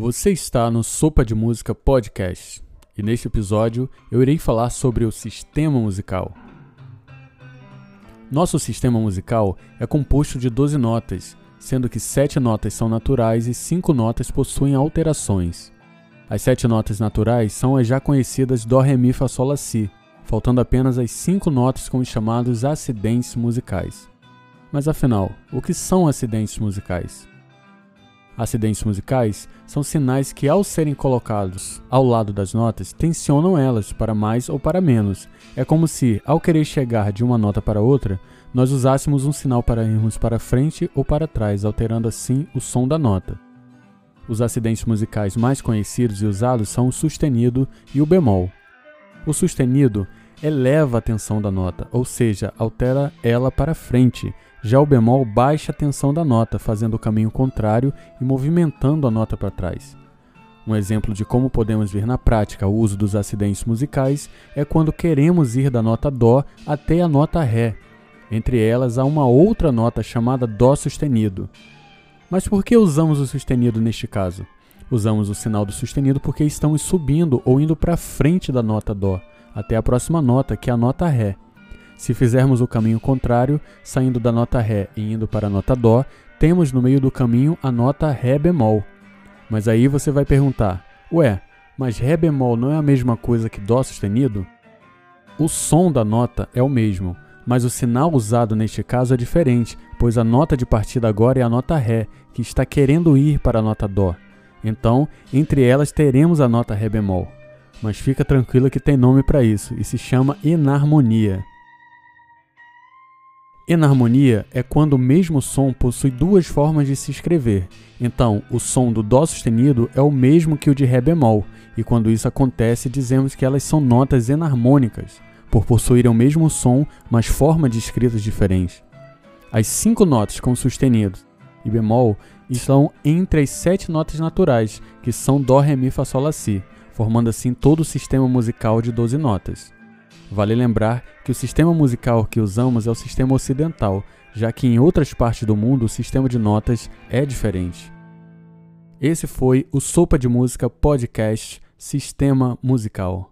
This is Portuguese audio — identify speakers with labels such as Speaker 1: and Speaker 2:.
Speaker 1: Você está no Sopa de Música Podcast e neste episódio eu irei falar sobre o sistema musical. Nosso sistema musical é composto de 12 notas, sendo que 7 notas são naturais e 5 notas possuem alterações. As 7 notas naturais são as já conhecidas Dó, Ré, Mi, Fá, Sol, Lá, Si, faltando apenas as 5 notas com os chamados acidentes musicais. Mas afinal, o que são acidentes musicais? Acidentes musicais são sinais que, ao serem colocados ao lado das notas, tensionam elas para mais ou para menos. É como se, ao querer chegar de uma nota para outra, nós usássemos um sinal para irmos para frente ou para trás, alterando assim o som da nota. Os acidentes musicais mais conhecidos e usados são o sustenido e o bemol. O sustenido eleva a tensão da nota, ou seja, altera ela para frente. Já o bemol baixa a tensão da nota, fazendo o caminho contrário e movimentando a nota para trás. Um exemplo de como podemos ver na prática o uso dos acidentes musicais é quando queremos ir da nota Dó até a nota Ré. Entre elas há uma outra nota chamada Dó sustenido. Mas por que usamos o sustenido neste caso? Usamos o sinal do sustenido porque estamos subindo ou indo para frente da nota Dó até a próxima nota, que é a nota Ré. Se fizermos o caminho contrário, saindo da nota Ré e indo para a nota Dó, temos no meio do caminho a nota Ré bemol. Mas aí você vai perguntar: ué, mas Ré bemol não é a mesma coisa que Dó sustenido? O som da nota é o mesmo, mas o sinal usado neste caso é diferente, pois a nota de partida agora é a nota Ré, que está querendo ir para a nota Dó. Então, entre elas teremos a nota Ré bemol mas fica tranquila que tem nome para isso e se chama enarmonia. Enarmonia é quando o mesmo som possui duas formas de se escrever. Então, o som do Dó sustenido é o mesmo que o de Ré bemol, e quando isso acontece, dizemos que elas são notas enarmônicas, por possuírem o mesmo som, mas formas de escritas diferentes. As cinco notas com sustenido e bemol estão entre as sete notas naturais, que são Dó, Ré, Mi, Fá, Sol, Lá, Si, formando assim todo o sistema musical de 12 notas. Vale lembrar que o sistema musical que usamos é o sistema ocidental, já que em outras partes do mundo o sistema de notas é diferente. Esse foi o Sopa de Música Podcast Sistema Musical.